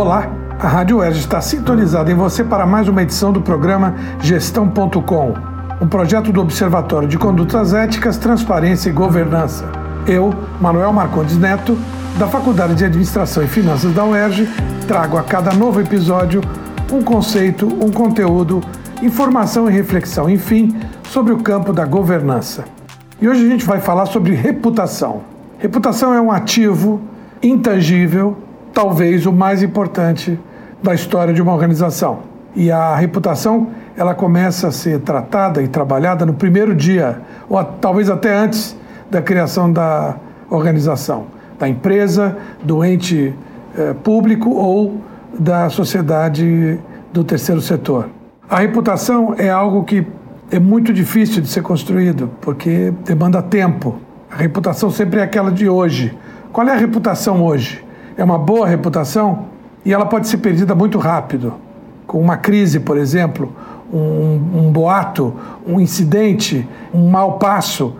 Olá, a Rádio UERJ está sintonizada em você para mais uma edição do programa Gestão.com, um projeto do Observatório de Condutas Éticas, Transparência e Governança. Eu, Manuel Marcondes Neto, da Faculdade de Administração e Finanças da UERJ, trago a cada novo episódio um conceito, um conteúdo, informação e reflexão, enfim, sobre o campo da governança. E hoje a gente vai falar sobre reputação. Reputação é um ativo intangível talvez o mais importante da história de uma organização. E a reputação, ela começa a ser tratada e trabalhada no primeiro dia, ou talvez até antes da criação da organização, da empresa, do ente eh, público ou da sociedade do terceiro setor. A reputação é algo que é muito difícil de ser construído, porque demanda tempo. A reputação sempre é aquela de hoje. Qual é a reputação hoje? É uma boa reputação e ela pode ser perdida muito rápido. Com uma crise, por exemplo, um, um boato, um incidente, um mau passo,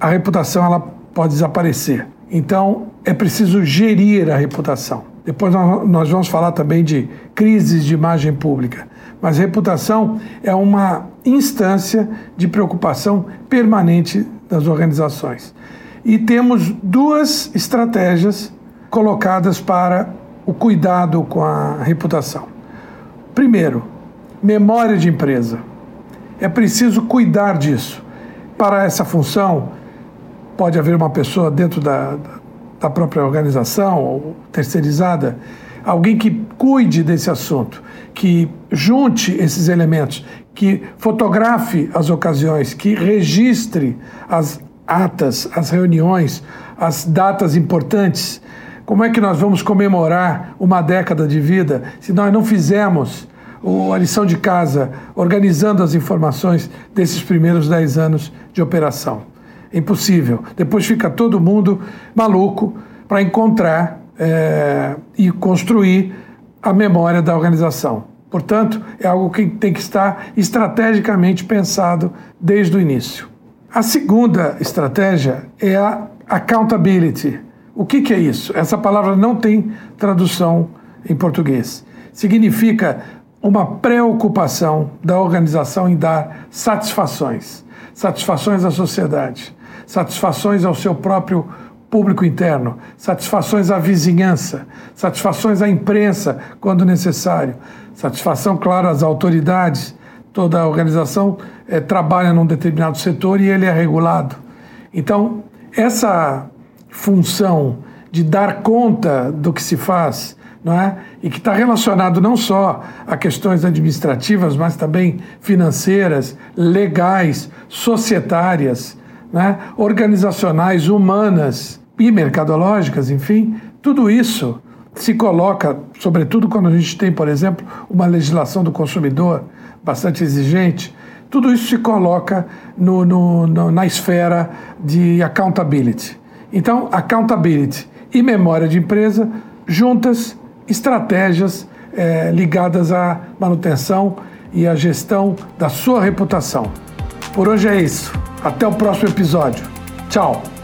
a reputação ela pode desaparecer. Então é preciso gerir a reputação. Depois nós vamos falar também de crises de imagem pública. Mas reputação é uma instância de preocupação permanente das organizações. E temos duas estratégias colocadas para o cuidado com a reputação. Primeiro, memória de empresa. É preciso cuidar disso. Para essa função, pode haver uma pessoa dentro da, da própria organização ou terceirizada, alguém que cuide desse assunto, que junte esses elementos, que fotografe as ocasiões, que registre as atas, as reuniões, as datas importantes como é que nós vamos comemorar uma década de vida se nós não fizermos a lição de casa organizando as informações desses primeiros dez anos de operação? É impossível. Depois fica todo mundo maluco para encontrar é, e construir a memória da organização. Portanto, é algo que tem que estar estrategicamente pensado desde o início. A segunda estratégia é a accountability o que, que é isso? Essa palavra não tem tradução em português. Significa uma preocupação da organização em dar satisfações, satisfações à sociedade, satisfações ao seu próprio público interno, satisfações à vizinhança, satisfações à imprensa quando necessário, satisfação, claro, às autoridades. Toda a organização é, trabalha num determinado setor e ele é regulado. Então, essa função de dar conta do que se faz, não é? E que está relacionado não só a questões administrativas, mas também financeiras, legais, societárias, né? organizacionais, humanas e mercadológicas, enfim, tudo isso se coloca, sobretudo quando a gente tem, por exemplo, uma legislação do consumidor bastante exigente, tudo isso se coloca no, no, no, na esfera de accountability. Então, accountability e memória de empresa juntas, estratégias é, ligadas à manutenção e à gestão da sua reputação. Por hoje é isso. Até o próximo episódio. Tchau!